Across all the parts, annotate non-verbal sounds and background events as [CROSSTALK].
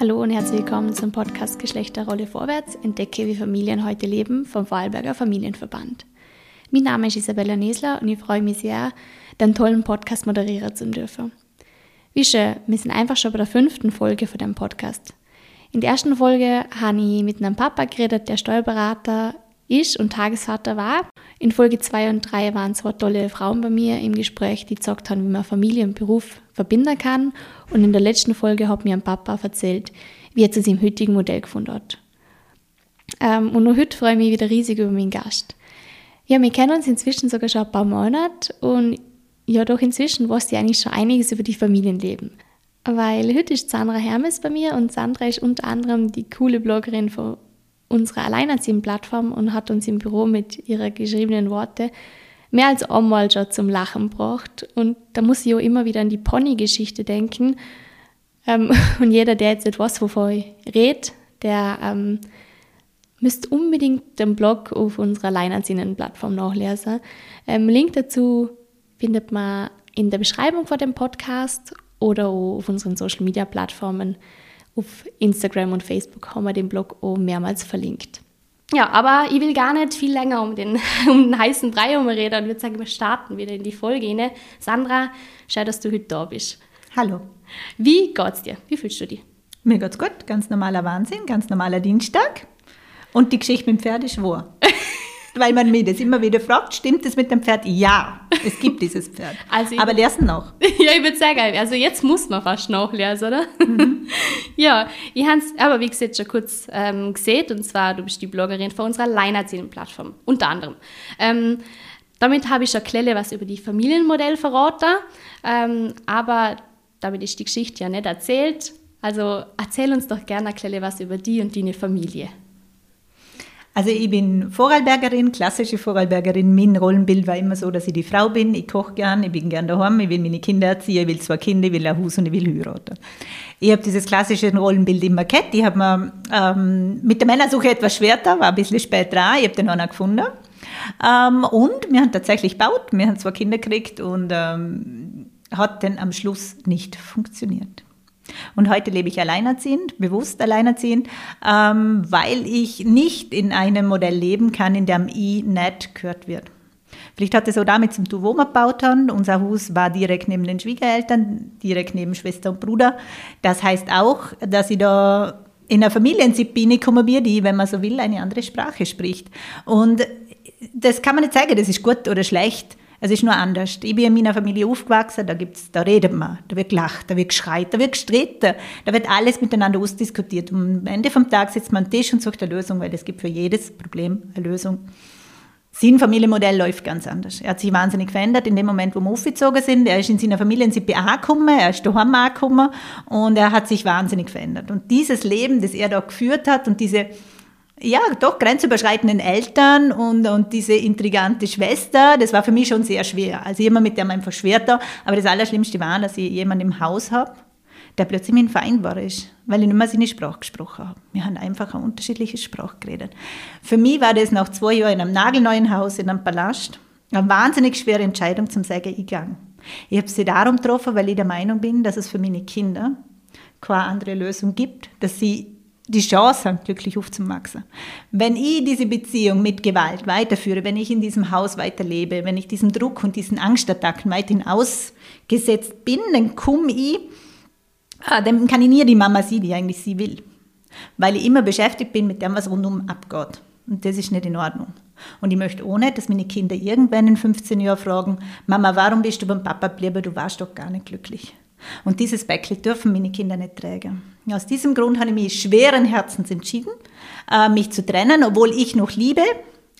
Hallo und herzlich willkommen zum Podcast Geschlechterrolle vorwärts. Entdecke, wie Familien heute leben vom Vorarlberger Familienverband. Mein Name ist Isabella Nesler und ich freue mich sehr, den tollen Podcast moderieren zu dürfen. Wie schön, wir sind einfach schon bei der fünften Folge von dem Podcast. In der ersten Folge habe ich mit einem Papa geredet, der Steuerberater ist und Tagesvater war. In Folge 2 und 3 waren zwei tolle Frauen bei mir im Gespräch, die gesagt haben, wie man Familie und Beruf verbinden kann. Und in der letzten Folge hat mir ein Papa erzählt, wie er zu seinem heutigen Modell gefunden hat. Ähm, und noch heute freue ich mich wieder riesig über meinen Gast. Ja, wir kennen uns inzwischen sogar schon ein paar Monate und ja, doch inzwischen weiß ich eigentlich schon einiges über die Familienleben. Weil heute ist Sandra Hermes bei mir und Sandra ist unter anderem die coole Bloggerin von unserer Alleinerziehenden-Plattform und hat uns im Büro mit ihrer geschriebenen Worte mehr als einmal schon zum Lachen gebracht. Und da muss ich auch immer wieder an die Pony-Geschichte denken. Ähm, [LAUGHS] und jeder, der jetzt etwas, wovon ich rede, der ähm, müsst unbedingt den Blog auf unserer Alleinerziehenden-Plattform nachlesen. Ähm, Link dazu findet man in der Beschreibung von dem Podcast oder auf unseren Social Media Plattformen. Auf Instagram und Facebook haben wir den Blog auch mehrmals verlinkt. Ja, aber ich will gar nicht viel länger um den, [LAUGHS] um den heißen Brei reden und würde sagen, wir starten wieder in die Folge. Ne? Sandra, schau, dass du heute da bist. Hallo. Wie geht's dir? Wie fühlst du dich? Mir geht's gut. Ganz normaler Wahnsinn, ganz normaler Dienstag. Und die Geschichte mit dem Pferd ist wahr. Weil man mich das immer wieder fragt, stimmt das mit dem Pferd? Ja, es gibt dieses Pferd. [LAUGHS] Also Aber lesen noch. [LAUGHS] ja, ich würde sagen, also jetzt muss man fast nachlesen, oder? Mhm. [LAUGHS] ja, ich habe es aber wie gesagt schon kurz ähm, gesehen und zwar, du bist die Bloggerin von unserer Alleinerziehenden-Plattform, unter anderem. Ähm, damit habe ich schon Klelle was über die Familienmodell verraten, ähm, aber damit ist die Geschichte ja nicht erzählt. Also erzähl uns doch gerne Klelle was über die und deine Familie. Also ich bin Vorarlbergerin, klassische Vorarlbergerin. Mein Rollenbild war immer so, dass ich die Frau bin. Ich koche gern, ich bin gern daheim, ich will meine Kinder erziehen, ich will zwei Kinder, ich will ein Haus und ich will heiraten. Ich habe dieses klassische Rollenbild immer gehabt. Ich habe mir ähm, mit der Männersuche etwas schwer da, war ein bisschen spät dran. Ich habe den noch gefunden. Ähm, und wir haben tatsächlich gebaut, wir haben zwei Kinder gekriegt und ähm, hat dann am Schluss nicht funktioniert. Und heute lebe ich alleinerziehend, bewusst alleinerziehend, ähm, weil ich nicht in einem Modell leben kann, in dem I nicht gehört wird. Vielleicht hat es auch damit zu tun, wo. Unser Haus war direkt neben den Schwiegereltern, direkt neben Schwester und Bruder. Das heißt auch, dass ich da in einer Familiensibine komme, die, wenn man so will, eine andere Sprache spricht. Und das kann man nicht sagen, das ist gut oder schlecht. Es ist nur anders. Ich bin in meiner Familie aufgewachsen, da, gibt's, da redet man, da wird gelacht, da wird geschreit, da wird gestritten, da wird alles miteinander ausdiskutiert. Und am Ende vom Tag sitzt man am Tisch und sucht eine Lösung, weil es gibt für jedes Problem eine Lösung. Sein Familienmodell läuft ganz anders. Er hat sich wahnsinnig verändert in dem Moment, wo wir aufgezogen sind. Er ist in seiner Familie in CPA angekommen, er ist daheim angekommen und er hat sich wahnsinnig verändert. Und dieses Leben, das er da geführt hat und diese ja, doch grenzüberschreitenden Eltern und, und diese intrigante Schwester, das war für mich schon sehr schwer. Also immer mit einfach schwer da. Aber das Allerschlimmste war, dass ich jemanden im Haus habe, der plötzlich mein Feind war ist, weil ich nicht mehr seine Sprache gesprochen habe. Wir haben einfach eine unterschiedliche Sprache geredet. Für mich war das nach zwei Jahren in einem nagelneuen Haus, in einem Palast, eine wahnsinnig schwere Entscheidung zum sagen, ich gehe. Ich habe sie darum getroffen, weil ich der Meinung bin, dass es für meine Kinder keine andere Lösung gibt, dass sie die Chance haben, glücklich aufzuwachsen. Wenn ich diese Beziehung mit Gewalt weiterführe, wenn ich in diesem Haus weiterlebe, wenn ich diesem Druck und diesen Angstattacken weiterhin ausgesetzt bin, dann komme ich, ah, dann kann ich nie die Mama sein, die eigentlich sie will. Weil ich immer beschäftigt bin mit dem, was rundum abgeht. Und das ist nicht in Ordnung. Und ich möchte nicht, dass meine Kinder irgendwann in 15 Jahren fragen, Mama, warum bist du beim Papa geblieben? Du warst doch gar nicht glücklich. Und dieses Päckchen dürfen meine Kinder nicht tragen. Aus diesem Grund habe ich mich schweren Herzens entschieden, äh, mich zu trennen, obwohl ich noch liebe,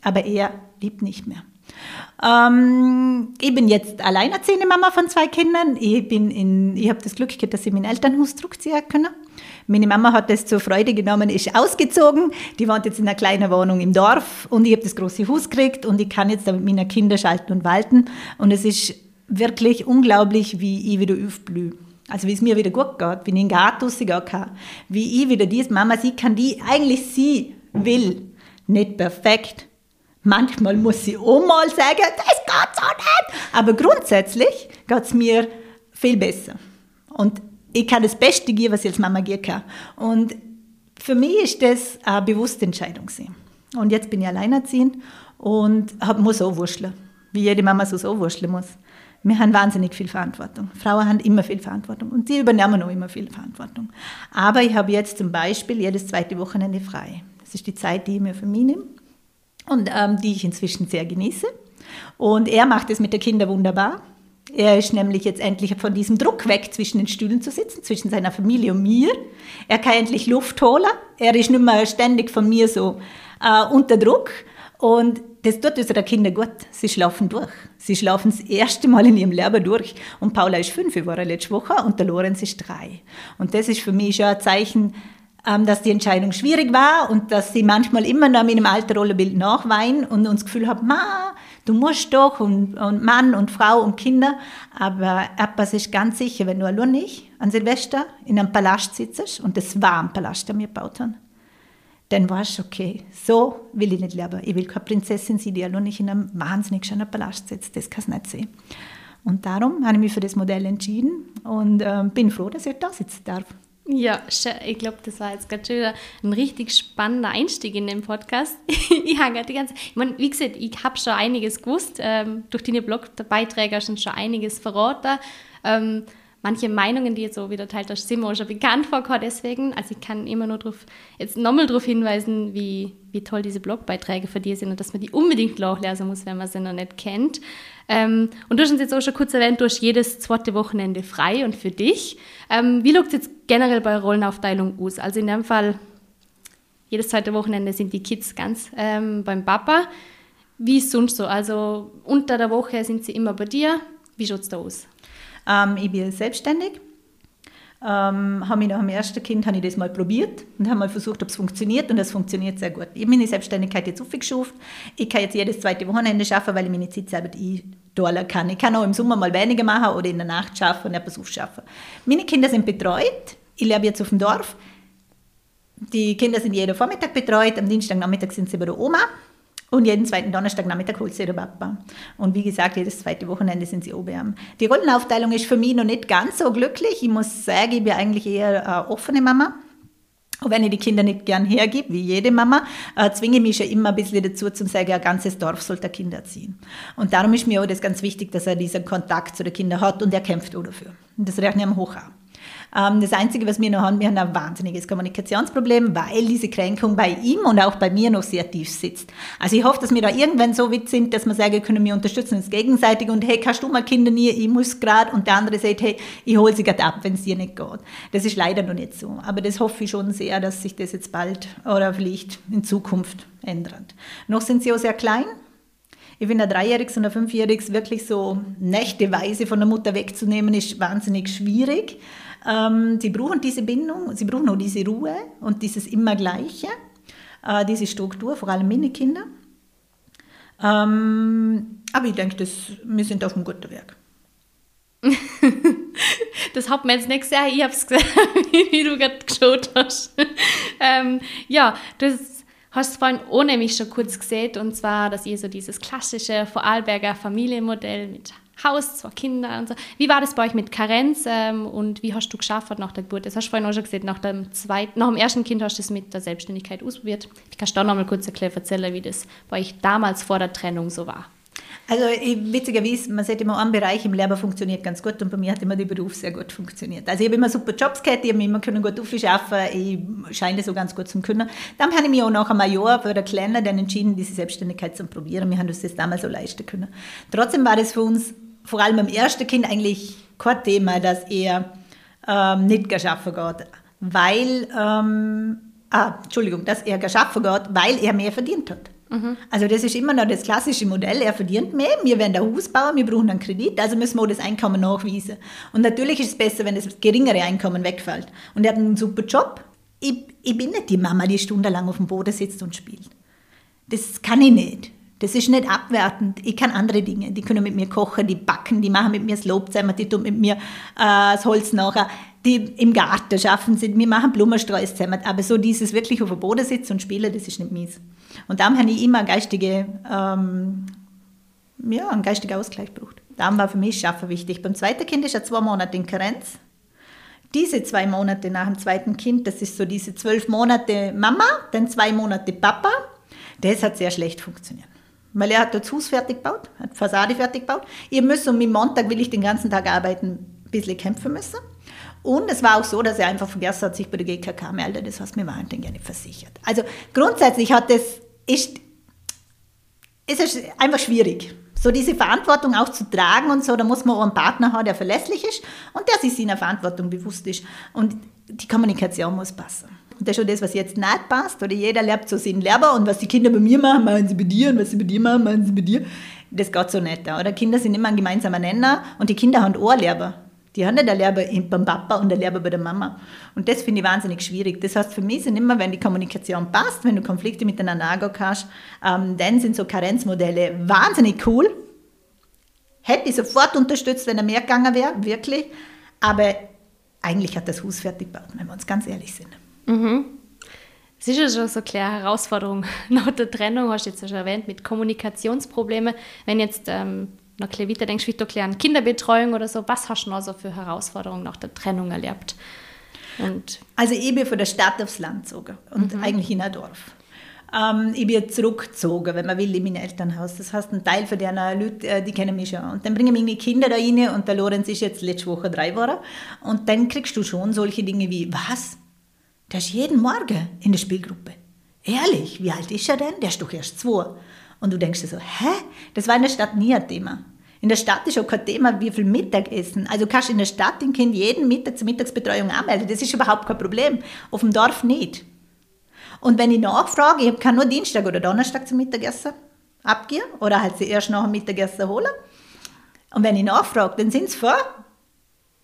aber er liebt nicht mehr. Ähm, ich bin jetzt alleinerziehende Mama von zwei Kindern. Ich, bin in, ich habe das Glück gehabt, dass ich mein Elternhaus zurückziehen können. Meine Mama hat das zur Freude genommen, ist ausgezogen. Die wohnt jetzt in einer kleinen Wohnung im Dorf und ich habe das große Haus gekriegt und ich kann jetzt mit meinen Kindern schalten und walten. Und es ist wirklich unglaublich, wie ich wieder aufblühe. Also wie es mir wieder gut geht, wie ich in den rausgehen kann, wie ich wieder diese Mama sie kann, die eigentlich sie will. Nicht perfekt. Manchmal muss sie auch mal sagen, das geht so nicht. Aber grundsätzlich geht es mir viel besser. Und ich kann das Beste geben, was ich als Mama gehen kann. Und für mich ist das eine bewusste Entscheidung. Und jetzt bin ich alleinerziehend und muss auch wurschteln, wie jede Mama so so wurschteln muss. Wir haben wahnsinnig viel Verantwortung. Frauen haben immer viel Verantwortung und die übernehmen auch immer viel Verantwortung. Aber ich habe jetzt zum Beispiel jedes zweite Wochenende frei. Das ist die Zeit, die ich mir für mich nehme und ähm, die ich inzwischen sehr genieße. Und er macht es mit den Kindern wunderbar. Er ist nämlich jetzt endlich von diesem Druck weg, zwischen den Stühlen zu sitzen, zwischen seiner Familie und mir. Er kann endlich Luft holen. Er ist nicht mehr ständig von mir so äh, unter Druck. Und das tut unseren Kindern gut. Sie schlafen durch. Sie schlafen das erste Mal in ihrem Leben durch. Und Paula ist fünf Jahre letzte Woche und der Lorenz ist drei. Und das ist für mich schon ein Zeichen, ähm, dass die Entscheidung schwierig war und dass sie manchmal immer noch mit dem alten Rollenbild nachweinen und uns das Gefühl haben, Ma, du musst doch und, und Mann und Frau und Kinder. Aber etwas ist ganz sicher, wenn du allein nicht an Silvester in einem Palast sitzt, und das war ein Palast, den wir gebaut haben, dann warst du okay, so will ich nicht leben. Ich will keine Prinzessin sein, die allein nicht in einem wahnsinnig schönen Palast sitzt. Das kann es nicht sehen. Und darum habe ich mich für das Modell entschieden und äh, bin froh, dass ich da sitzen darf. Ja, ich glaube, das war jetzt gerade schon ein richtig spannender Einstieg in den Podcast. [LAUGHS] ich habe die ganze, ich meine, wie gesagt, ich habe schon einiges gewusst. Ähm, durch deine Blogbeiträge sind schon einiges verraten. Ähm, manche Meinungen, die jetzt so wieder teilt hast, sind mir auch schon bekannt vorgekommen. Deswegen, also ich kann immer nur drauf, jetzt nochmal darauf hinweisen, wie, wie toll diese Blogbeiträge für dich sind und dass man die unbedingt nachlesen muss, wenn man sie noch nicht kennt. Ähm, und du hast uns jetzt auch schon kurz erwähnt, du hast jedes zweite Wochenende frei und für dich. Ähm, wie schaut es jetzt generell bei Rollenaufteilung aus? Also in dem Fall, jedes zweite Wochenende sind die Kids ganz ähm, beim Papa. Wie ist sonst so? Also unter der Woche sind sie immer bei dir. Wie schaut es da aus? Ähm, ich bin selbstständig. Ähm, habe ich nach dem ersten Kind habe ich das mal probiert und habe mal versucht, ob es funktioniert und es funktioniert sehr gut. Ich habe meine Selbstständigkeit jetzt aufgeschafft. Ich kann jetzt jedes zweite Wochenende schaffen, weil ich meine Zeit selber einteilen kann. Ich kann auch im Sommer mal weniger machen oder in der Nacht schaffen und etwas aufschaffen. Meine Kinder sind betreut. Ich lebe jetzt auf dem Dorf. Die Kinder sind jeden Vormittag betreut. Am Dienstagnachmittag sind sie bei der Oma. Und jeden zweiten Donnerstagnachmittag holt sie ihre Papa. Und wie gesagt, jedes zweite Wochenende sind sie oben. Die Rollenaufteilung ist für mich noch nicht ganz so glücklich. Ich muss sagen, ich bin eigentlich eher eine offene Mama. Und wenn ich die Kinder nicht gern hergebe, wie jede Mama, äh, zwinge ich mich schon immer ein bisschen dazu, zu sagen, ein ganzes Dorf sollte Kinder erziehen. Und darum ist mir auch das ganz wichtig, dass er diesen Kontakt zu den Kindern hat und er kämpft auch dafür. Und das rechne ich ihm hoch an. Ähm, das Einzige, was wir noch haben, wir haben ein wahnsinniges Kommunikationsproblem, weil diese Kränkung bei ihm und auch bei mir noch sehr tief sitzt. Also ich hoffe, dass wir da irgendwann so weit sind, dass wir sagen können, wir unterstützen uns gegenseitig und hey, kannst du mal Kinder nie, ich muss gerade und der andere sagt, hey, ich hole sie gerade ab, wenn es dir nicht geht. Das ist leider noch nicht so. Aber das hoffe ich schon sehr, dass sich das jetzt bald oder vielleicht in Zukunft ändert. Noch sind sie auch sehr klein. Ich finde, ein Dreijähriges und ein Fünfjähriges wirklich so nächteweise von der Mutter wegzunehmen, ist wahnsinnig schwierig. Ähm, sie brauchen diese Bindung, sie brauchen auch diese Ruhe und dieses Immergleiche, äh, diese Struktur, vor allem meine Kinder. Ähm, aber ich denke, wir sind auf einem guten Weg. [LAUGHS] das hat man jetzt nicht gesehen, ich habe es gesehen, [LAUGHS] wie du gerade geschaut hast. [LAUGHS] ähm, ja, das hast du vorhin auch nämlich schon kurz gesehen, und zwar, dass ihr so dieses klassische Vorarlberger Familienmodell mit Haus, zwei Kinder und so. Wie war das bei euch mit Karenz ähm, und wie hast du geschafft nach der Geburt? Das hast du vorhin auch schon gesehen, nach dem, zweiten, nach dem ersten Kind hast du es mit der Selbstständigkeit ausprobiert. Ich kann da noch mal kurz erklären, erzählen, wie das bei euch damals vor der Trennung so war. Also witzigerweise, man sieht immer, ein Bereich im Leben funktioniert ganz gut und bei mir hat immer der Beruf sehr gut funktioniert. Also ich habe immer super Jobs gehabt, ich habe immer können gut arbeiten, ich scheine so ganz gut zu können. Dann habe ich mich auch nach einem Jahr für der Kleine dann entschieden, diese Selbstständigkeit zu probieren. Wir haben uns das damals so leisten können. Trotzdem war das für uns vor allem beim ersten Kind eigentlich kein Thema, dass er ähm, nicht geschaffen geht, weil, ähm, ah, Entschuldigung, dass er geschaffen geht, weil er mehr verdient hat. Mhm. Also das ist immer noch das klassische Modell, er verdient mehr, wir werden ein Haus bauen, wir brauchen einen Kredit, also müssen wir das Einkommen nachweisen. Und natürlich ist es besser, wenn das geringere Einkommen wegfällt. Und er hat einen super Job. Ich, ich bin nicht die Mama, die stundenlang auf dem Boden sitzt und spielt. Das kann ich nicht. Das ist nicht abwertend. Ich kann andere Dinge. Die können mit mir kochen, die backen, die machen mit mir das Lob zusammen, die tun mit mir äh, das Holz nachher. Die im Garten schaffen sie, wir machen Blumensträuße. Aber so dieses wirklich auf dem Boden sitzen und spielen, das ist nicht mies. Und darum habe ich immer geistige, ähm, ja, einen geistigen Ausgleich gebraucht. Darum war für mich Schaffen wichtig. Beim zweiten Kind ist er zwei Monate in Karenz. diese zwei Monate nach dem zweiten Kind, das ist so diese zwölf Monate Mama, dann zwei Monate Papa, das hat sehr schlecht funktioniert. Weil er hat das fertig gebaut, hat Fassade fertig gebaut. Ich muss um den Montag will ich den ganzen Tag arbeiten, ein bisschen kämpfen müssen. Und es war auch so, dass er einfach vergessen hat, sich bei der GKK meldet. Das wir waren dann gerne versichert. Also grundsätzlich hat das, ist, ist es einfach schwierig. So diese Verantwortung auch zu tragen und so, da muss man auch einen Partner haben, der verlässlich ist und der sich seiner Verantwortung bewusst ist. Und die Kommunikation muss passen. Und das ist schon das, was jetzt nicht passt. Oder jeder lernt so seinen Lehrer und was die Kinder bei mir machen, machen sie bei dir und was sie bei dir machen, machen sie bei dir. Das geht so nicht. Oder Kinder sind immer ein gemeinsamer Nenner und die Kinder haben auch Lehrer. Die haben nicht eine Lehrer beim Papa und eine Lehrer bei der Mama. Und das finde ich wahnsinnig schwierig. Das heißt, für mich sind immer, wenn die Kommunikation passt, wenn du Konflikte miteinander angehen kannst, ähm, dann sind so Karenzmodelle wahnsinnig cool. Hätte ich sofort unterstützt, wenn er mehr gegangen wäre, wirklich. Aber eigentlich hat das Haus fertig gebaut, wenn wir uns ganz ehrlich sind. Mhm. Es ist ja schon so kleine Herausforderung [LAUGHS] nach der Trennung, hast du jetzt ja schon erwähnt, mit Kommunikationsproblemen. Wenn jetzt ähm, noch ein weiter denkst, wie du an Kinderbetreuung oder so, was hast du noch so für Herausforderungen nach der Trennung erlebt? Und also ich bin von der Stadt aufs Land gezogen und mhm. eigentlich in ein Dorf. Ähm, ich bin zurückgezogen, wenn man will, in mein Elternhaus. Das heißt, ein Teil von den Leuten, äh, die kennen mich schon. Und dann bringen meine Kinder da rein und der Lorenz ist jetzt letzte Woche drei Wochen. Und dann kriegst du schon solche Dinge wie, was? Der ist jeden Morgen in der Spielgruppe. Ehrlich, wie alt ist er denn? Der ist doch erst zwei. Und du denkst dir so, hä? Das war in der Stadt nie ein Thema. In der Stadt ist auch kein Thema, wie viel Mittagessen. Also kannst du in der Stadt den Kind jeden Mittag zur Mittagsbetreuung anmelden. Das ist überhaupt kein Problem. Auf dem Dorf nicht. Und wenn ich nachfrage, ich kann nur Dienstag oder Donnerstag zum Mittagessen abgehen oder halt sie erst nach dem Mittagessen holen. Und wenn ich nachfrage, dann sind es vor,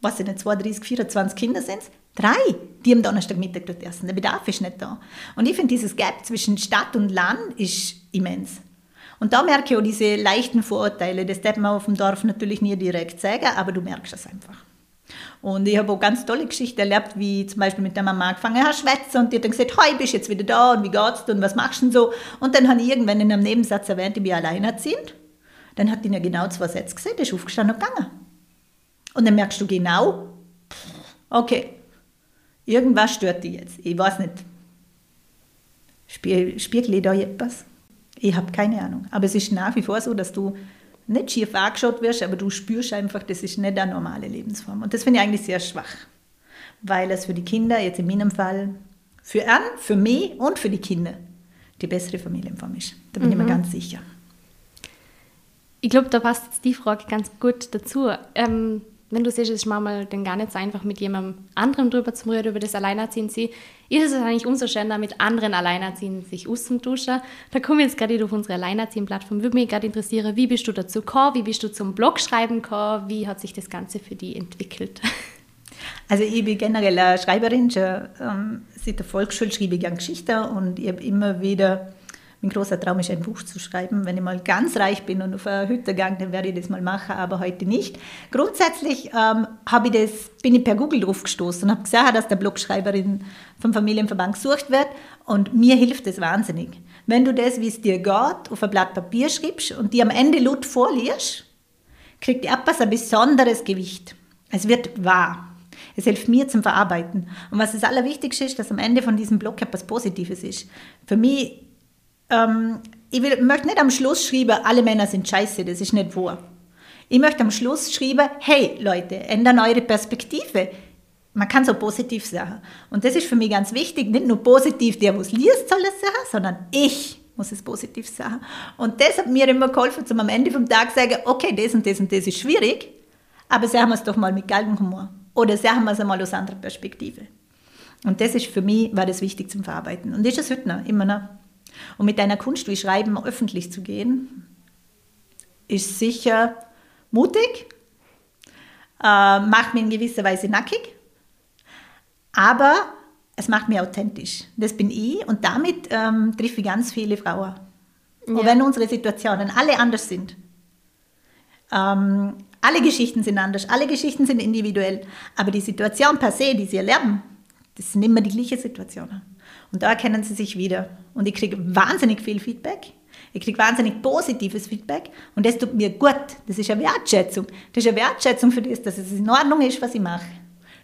was sind 32, 24 Kinder sind Drei, die am Donnerstagmittag dort essen. Der Bedarf ist nicht da. Und ich finde, dieses Gap zwischen Stadt und Land ist immens. Und da merke ich auch diese leichten Vorurteile. Das darf man auf dem Dorf natürlich nie direkt sagen, aber du merkst es einfach. Und ich habe auch ganz tolle Geschichten erlebt, wie zum Beispiel mit der Mama angefangen habe, schwätzen und die hat dann gesagt, hey, bist jetzt wieder da und wie geht's dir und was machst du denn so? Und dann habe ich irgendwann in einem Nebensatz erwähnt, ich bin alleinerziehend. Dann hat die ja genau zwei Sätze gesagt, ist aufgestanden und gegangen. Und dann merkst du genau, okay, irgendwas stört die jetzt. Ich weiß nicht. Spiegel ich da etwas? Ich habe keine Ahnung. Aber es ist nach wie vor so, dass du nicht schief angeschaut wirst, aber du spürst einfach, das ist nicht eine normale Lebensform. Und das finde ich eigentlich sehr schwach, weil es für die Kinder, jetzt in meinem Fall, für an, für mich und für die Kinder die bessere Familienform ist. Da bin mhm. ich mir mhm. ganz sicher. Ich glaube, da passt jetzt die Frage ganz gut dazu. Ähm, wenn du siehst, es ist manchmal dann gar nicht so einfach, mit jemandem anderem drüber zu reden, über das Alleinerziehen sie, ist es eigentlich umso schöner, mit anderen Alleinerziehenden sich auszutauschen. Da komme ich jetzt gerade auf unsere Alleinerziehen-Plattform. Würde mich gerade interessieren, wie bist du dazu gekommen, wie bist du zum Blogschreiben gekommen, wie hat sich das Ganze für dich entwickelt? [LAUGHS] Also ich bin generell eine Schreiberin, schon, ähm, seit der Volksschule schreibe ich gerne Geschichten und ich habe immer wieder mein großer Traum ist, ein Buch zu schreiben. Wenn ich mal ganz reich bin und auf eine Hütte gehe, dann werde ich das mal machen, aber heute nicht. Grundsätzlich ähm, ich das, bin ich per Google drauf gestoßen und habe gesehen, dass der Blogschreiberin vom Familienverband gesucht wird und mir hilft das wahnsinnig. Wenn du das, wie es dir geht, auf ein Blatt Papier schreibst und die am Ende laut vorliest, kriegt die etwas ein besonderes Gewicht. Es wird wahr. Es hilft mir zum Verarbeiten. Und was das Allerwichtigste ist, dass am Ende von diesem Blog etwas Positives ist. Für mich ähm, ich will, möchte nicht am Schluss schreiben, alle Männer sind scheiße, das ist nicht wahr. Ich möchte am Schluss schreiben, hey Leute, ändern eure Perspektive. Man kann so positiv sagen. Und das ist für mich ganz wichtig, nicht nur positiv, der, was liest, soll es sagen, sondern ich muss es positiv sagen. Und das hat mir immer geholfen, zum am Ende vom Tag zu sagen, okay, das und das und das ist schwierig, aber sagen wir es doch mal mit Galgenhumor. Oder sagen wir es einmal aus anderer Perspektive. Und das ist für mich, war das wichtig zum Verarbeiten. Und ist es heute noch, immer noch. Und mit einer Kunst wie Schreiben öffentlich zu gehen, ist sicher mutig, äh, macht mich in gewisser Weise nackig, aber es macht mich authentisch. Das bin ich und damit ähm, treffe ich ganz viele Frauen. Ja. Und wenn unsere Situationen alle anders sind, ähm, alle Geschichten sind anders, alle Geschichten sind individuell, aber die Situation per se, die sie erleben, das sind immer die gleichen Situationen. Und da erkennen sie sich wieder. Und ich kriege wahnsinnig viel Feedback. Ich kriege wahnsinnig positives Feedback und das tut mir gut. Das ist eine Wertschätzung. Das ist eine Wertschätzung für das, dass es in Ordnung ist, was ich mache.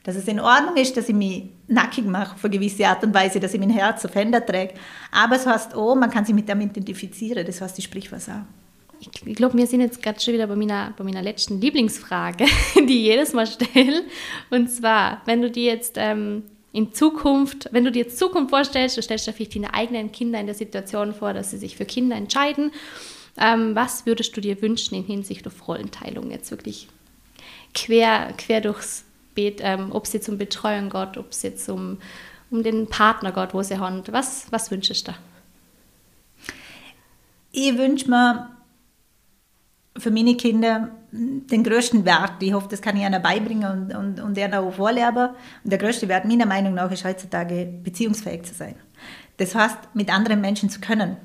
Dass es in Ordnung ist, dass ich mich nackig mache auf eine gewisse Art und Weise, dass ich mein Herz auf Händen träge. Aber es heißt auch, man kann sich mit dem identifizieren. Das heißt, ich sprich was auch. Ich, ich glaube, wir sind jetzt gerade schon wieder bei meiner, bei meiner letzten Lieblingsfrage, [LAUGHS] die ich jedes Mal stelle. Und zwar, wenn du dir jetzt ähm, in Zukunft, wenn du dir jetzt Zukunft vorstellst, du stellst dir vielleicht deine eigenen Kinder in der Situation vor, dass sie sich für Kinder entscheiden. Ähm, was würdest du dir wünschen in Hinsicht auf Rollenteilung jetzt wirklich quer, quer durchs Beet, ähm, ob es jetzt um Betreuung geht, ob es jetzt um, den Partner geht, wo sie haben. Was, was wünschst du? Ich wünsche mir für meine Kinder den größten Wert. Ich hoffe, das kann ich ihnen beibringen und, und, und ihnen auch vorleben. Und der größte Wert meiner Meinung nach ist heutzutage, beziehungsfähig zu sein. Das heißt, mit anderen Menschen zu können.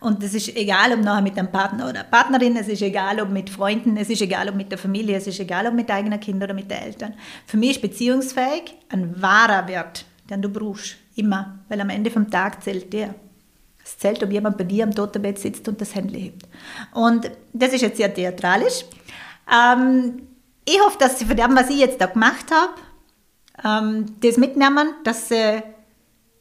Und es ist egal, ob nachher mit einem Partner oder Partnerin, es ist egal, ob mit Freunden, es ist egal, ob mit der Familie, es ist egal, ob mit eigenen Kindern oder mit den Eltern. Für mich ist beziehungsfähig ein wahrer Wert, den du brauchst. Immer. Weil am Ende vom Tag zählt der. Es zählt, ob jemand bei dir am Totenbett sitzt und das Handy hebt. Und das ist jetzt sehr theatralisch. Ähm, ich hoffe, dass sie von dem, was ich jetzt da gemacht habe, ähm, das mitnehmen, dass sie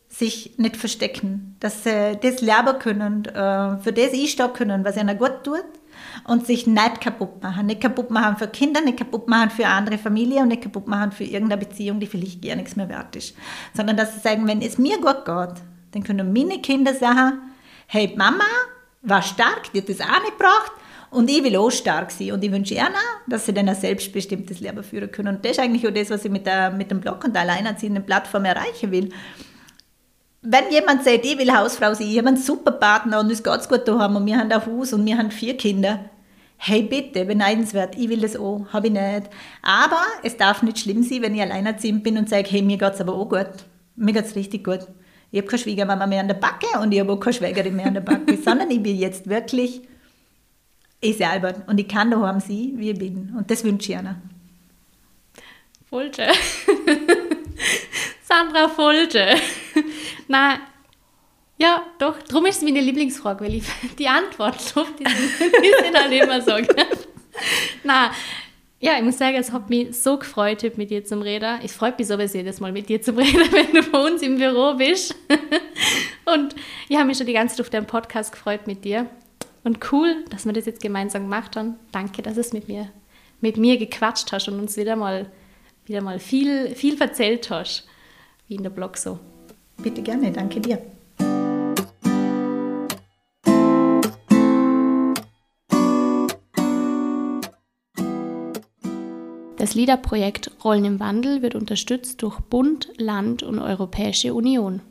sich nicht verstecken, dass sie das lernen können, äh, für das einstehen können, was ihnen gut tut und sich nicht kaputt machen. Nicht kaputt machen für Kinder, nicht kaputt machen für eine andere Familie und nicht kaputt machen für irgendeine Beziehung, die vielleicht gar nichts mehr wert ist. Sondern dass sie sagen, wenn es mir gut geht, dann können meine Kinder sagen, hey Mama war stark, die hat das auch nicht gebracht und ich will auch stark sein. Und ich wünsche ihnen auch, dass sie dann ein selbstbestimmtes Leben führen können. Und das ist eigentlich auch das, was ich mit, der, mit dem Blog und der alleinerziehenden Plattform erreichen will wenn jemand sagt, ich will Hausfrau sein, ich habe einen super Partner und es geht gut daheim und wir haben ein Haus und wir haben vier Kinder, hey bitte, beneidenswert, ich will das auch, habe ich nicht. Aber es darf nicht schlimm sein, wenn ich alleinerziehend bin und sage, hey, mir geht es aber auch gut, mir geht es richtig gut. Ich habe keine Schwiegermama mehr an der Backe und ich habe auch keine Schwägerin mehr an der Backe, [LAUGHS] sondern ich bin jetzt wirklich ich selber und ich kann daheim sein, wie ich bin. Und das wünsche ich ihnen. Fulge. [LAUGHS] Sandra Fulge. [LAUGHS] Nein, ja, doch, darum ist es meine Lieblingsfrage, weil ich die Antwort auf die, die sind halt immer so. Nein, ja, ich muss sagen, es hat mich so gefreut, mit dir zu reden. Es freut mich sowieso jedes Mal, mit dir zu [LAUGHS] reden, wenn du bei uns im Büro bist. [LAUGHS] Und ich habe mich schon die ganze Zeit auf den Podcast gefreut mit dir. Und cool, dass wir das jetzt gemeinsam gemacht haben. Danke, dass es mit mir, mit mir gequatscht hast und uns wieder mal, wieder mal viel, viel erzählt hast, wie in der Blog so. Bitte gerne, danke dir. Das LIDA-Projekt Rollen im Wandel wird unterstützt durch Bund, Land und Europäische Union.